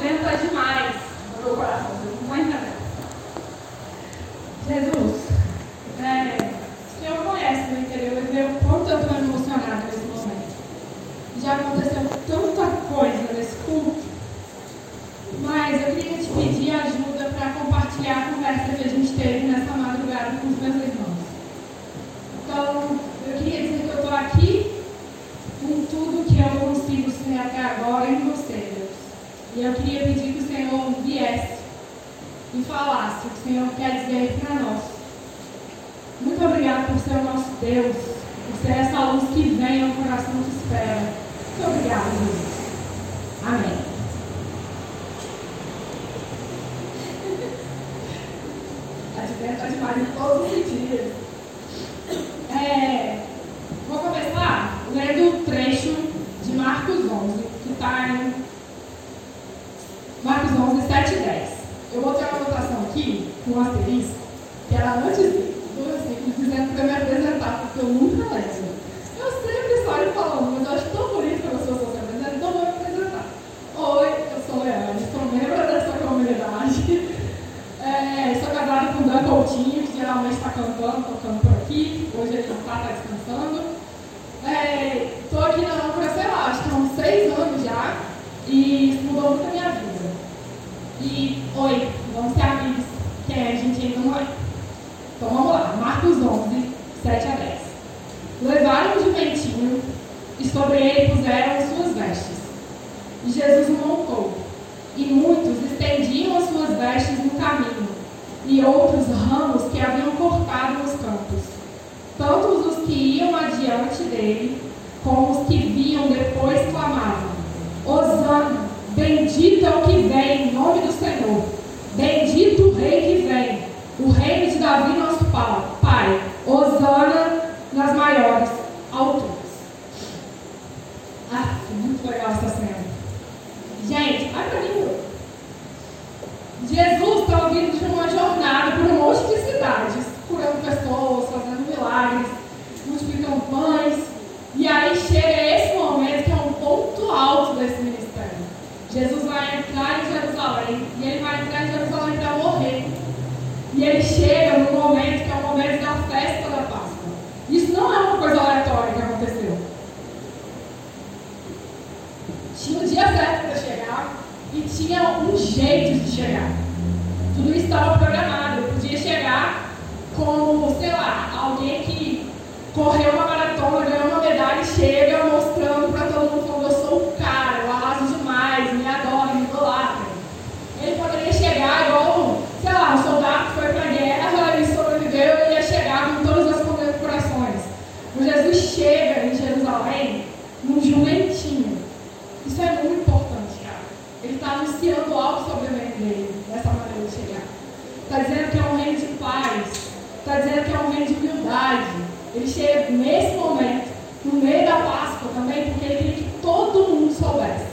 movimento é demais. 把你抱住7 a 10. Levaram o jumentinho e sobre ele puseram suas vestes. E Jesus montou. E muitos estendiam as suas vestes no caminho, e outros ramos que haviam cortado nos campos. Tantos os que iam adiante dele, como os que vinham depois clamavam: Osana, bendito é o que vem em nome do Senhor. Bendito o rei que vem, o reino de Davi nosso pai. Osana nas maiores alturas. Ah, muito legal essa cena. Gente, olha pra mim. Jesus está vindo de uma jornada por um monte de cidades, curando pessoas, fazendo milagres, multiplicando pães. E aí chega esse momento que é um ponto alto desse ministério. Jesus vai entrar em Jerusalém e ele vai entrar em Jerusalém para morrer. E ele chega no momento que é o momento da festa da Páscoa. Isso não é uma coisa aleatória que aconteceu. Tinha um dia certo para chegar e tinha um jeito de chegar. Tudo isso estava programado. Eu podia chegar como, sei lá, alguém que correu uma maratona, ganhou uma medalha e chega mostrando para todo mundo como eu sou Está dizendo que é um reino de paz. Está dizendo que é um reino de humildade. Ele chega nesse momento, no meio da Páscoa também, porque ele queria que todo mundo soubesse.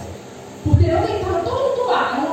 Porque não tem todo mundo lá.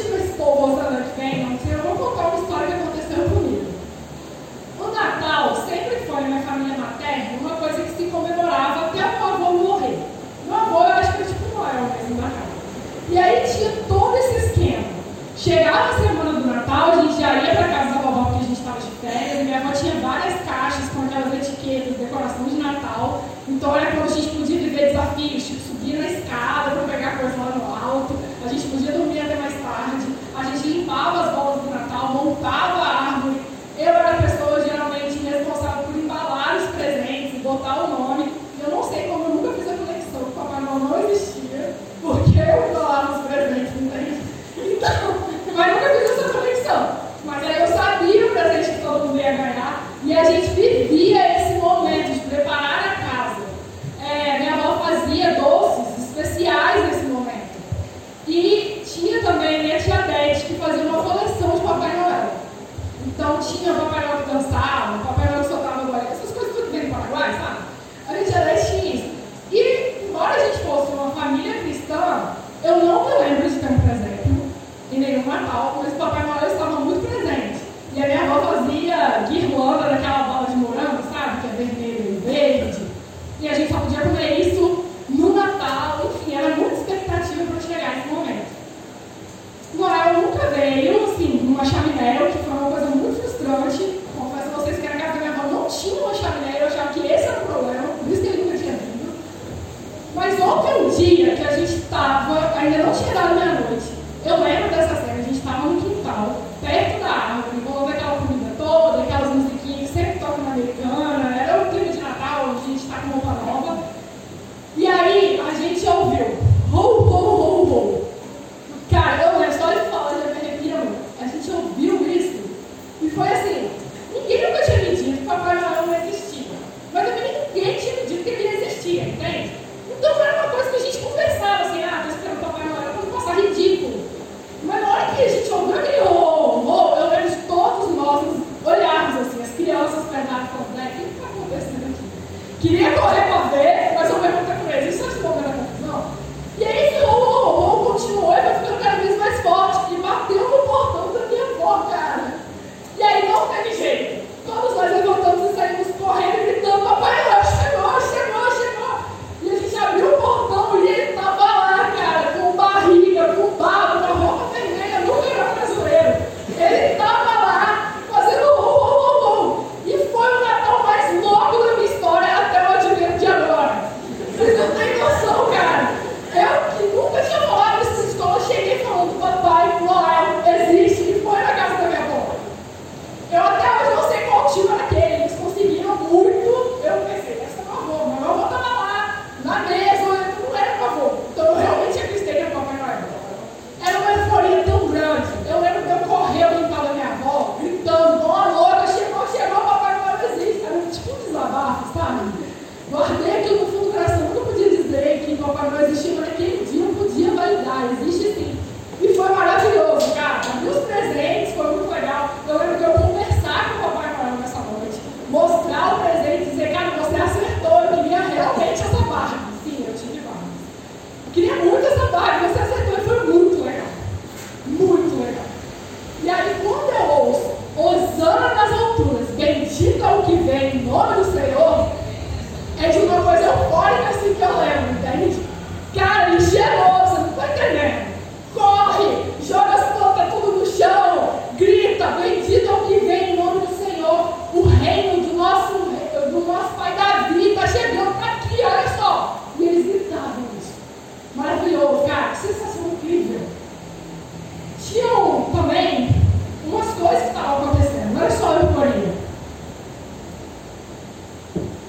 question was for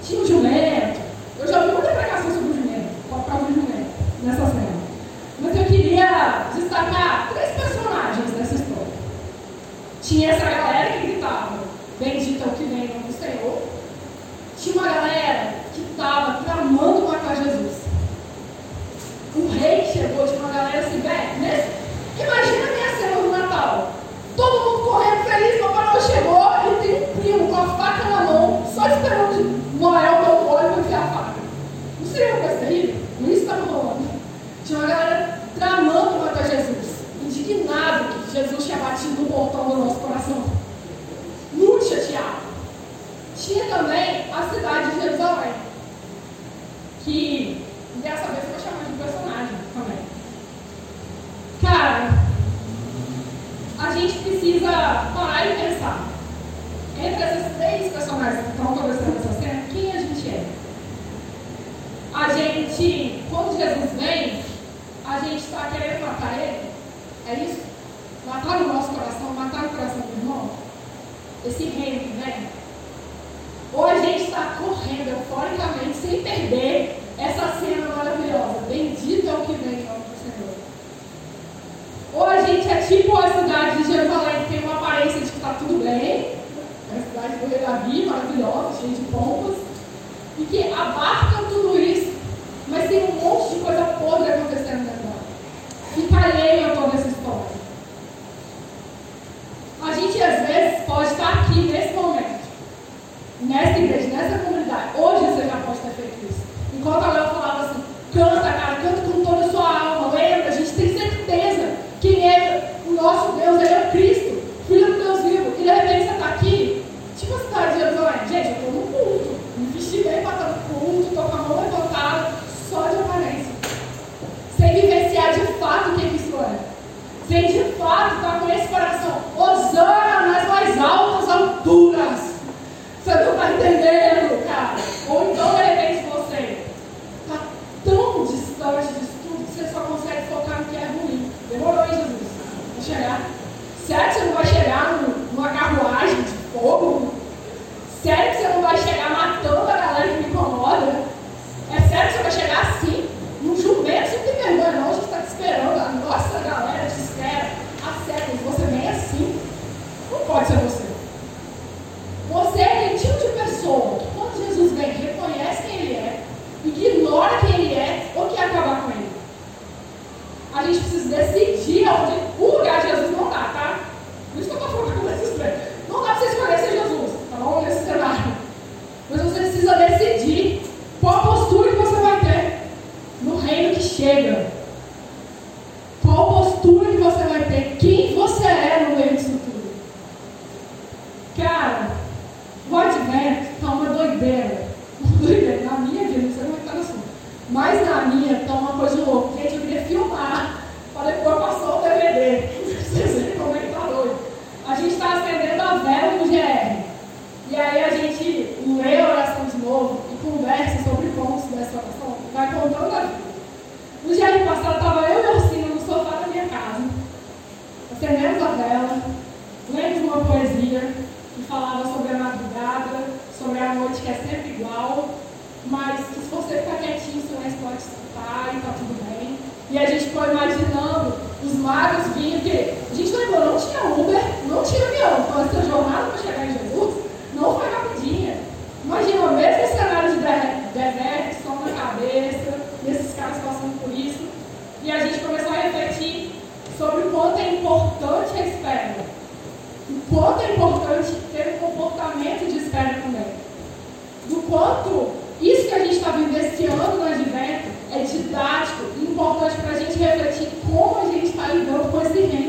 就是没？precisa parar e pensar. Entre essas três personagens que estão conversando nessa cena, quem a gente é? A gente, quando Jesus vem, a gente está querendo matar ele? É isso? Matar o nosso coração, matar o coração do irmão? Esse reino que vem? Ou a gente está correndo euforicamente? maravilhosos, cheios de pompas, e que abarcam tudo isso, mas tem um monte de coisa podre acontecendo agora. E alheio a toda essa história. A gente às vezes pode estar aqui nesse momento, nessa igreja, nessa comunidade. Hoje você já pode ter feito isso. Enquanto a Léo falava assim, canta refletir como a gente está lidando com esse reino,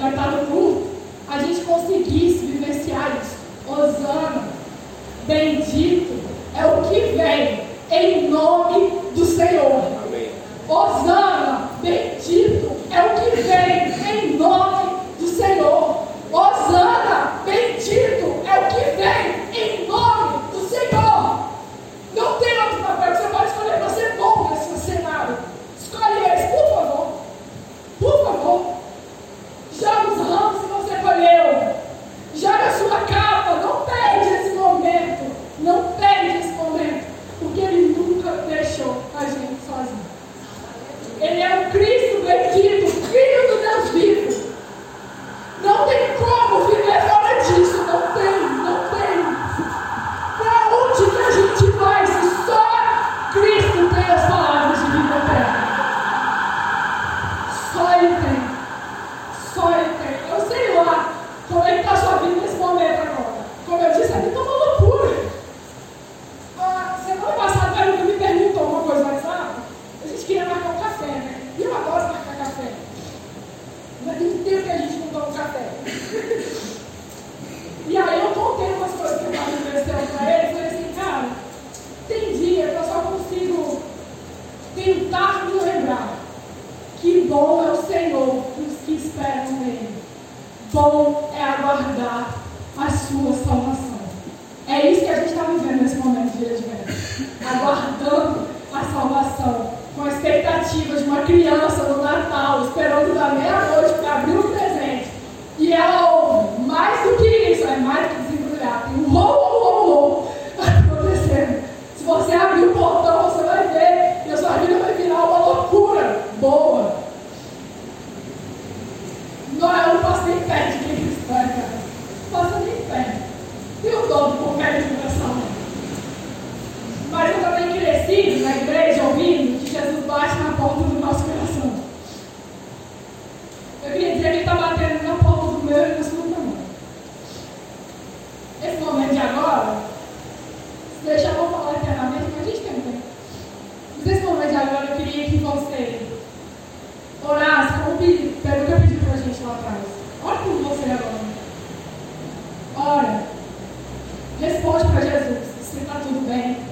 Gatarubu, a gente conseguisse vivenciar isso. Osana, bendito é o que vem em nome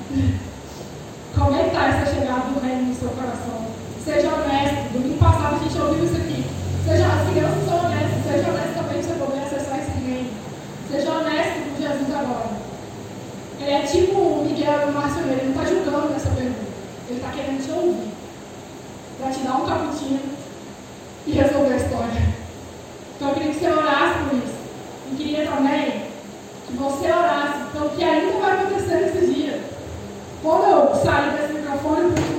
Como é que está essa chegada do reino no seu coração? Seja honesto. Domingo passado a gente ouviu isso aqui. Seja, as crianças são honestas. Seja honesto também para você acessar esse reino. Seja honesto com Jesus agora. Ele é tipo o Miguel o Márcio, ele não está julgando essa pergunta. Ele está querendo te ouvir. Para te dar um caputinho e resolver a história. Então eu queria que você orasse por isso. E queria também que você orasse pelo que ainda vai saio desse microfone.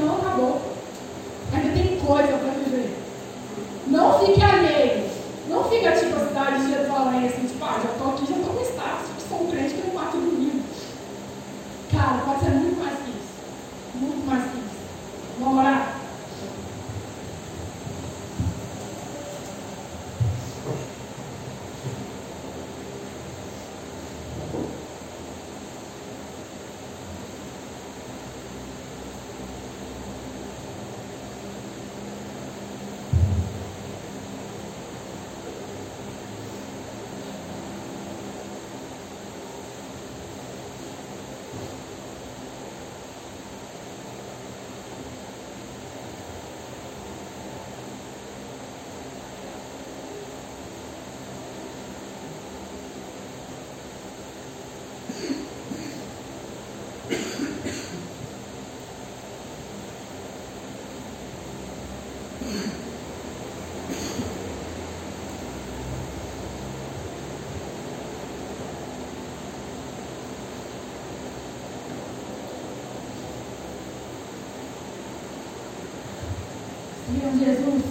viram Jesus.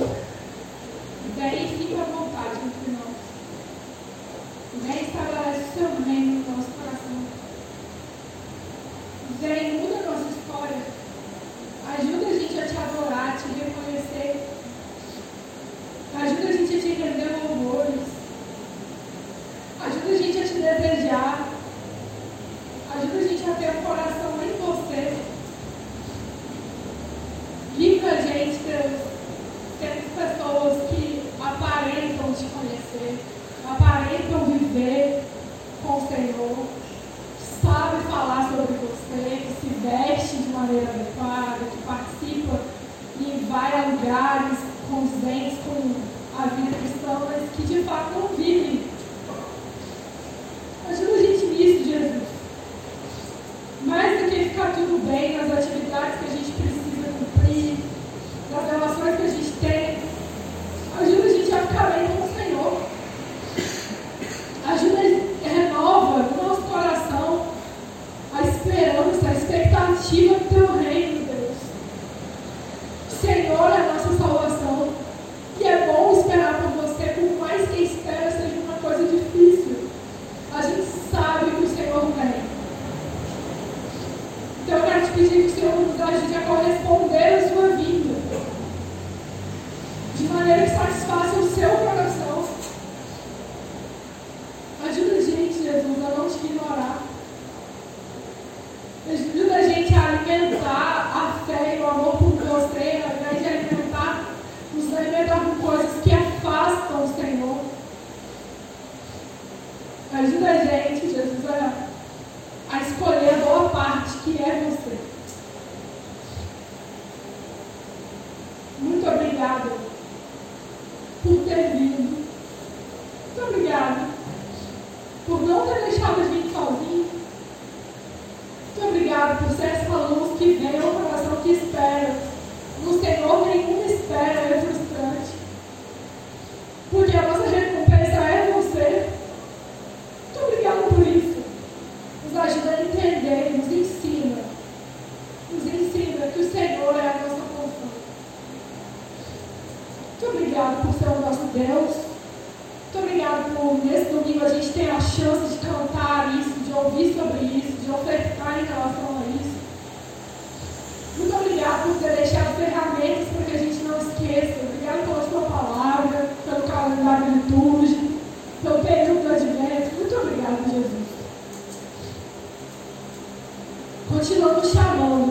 Isaías condizentes com a vida cristã, mas que de fato não vi Muito obrigado por ser o nosso Deus. Muito obrigado por, nesse domingo, a gente ter a chance de cantar isso, de ouvir sobre isso, de ofertar em relação a isso. Muito obrigado por ter deixado ferramentas para que a gente não esqueça. Obrigado pela sua palavra, pelo calendário litúrgico, pelo período do advento. Muito obrigado, Jesus. Continuamos chamando.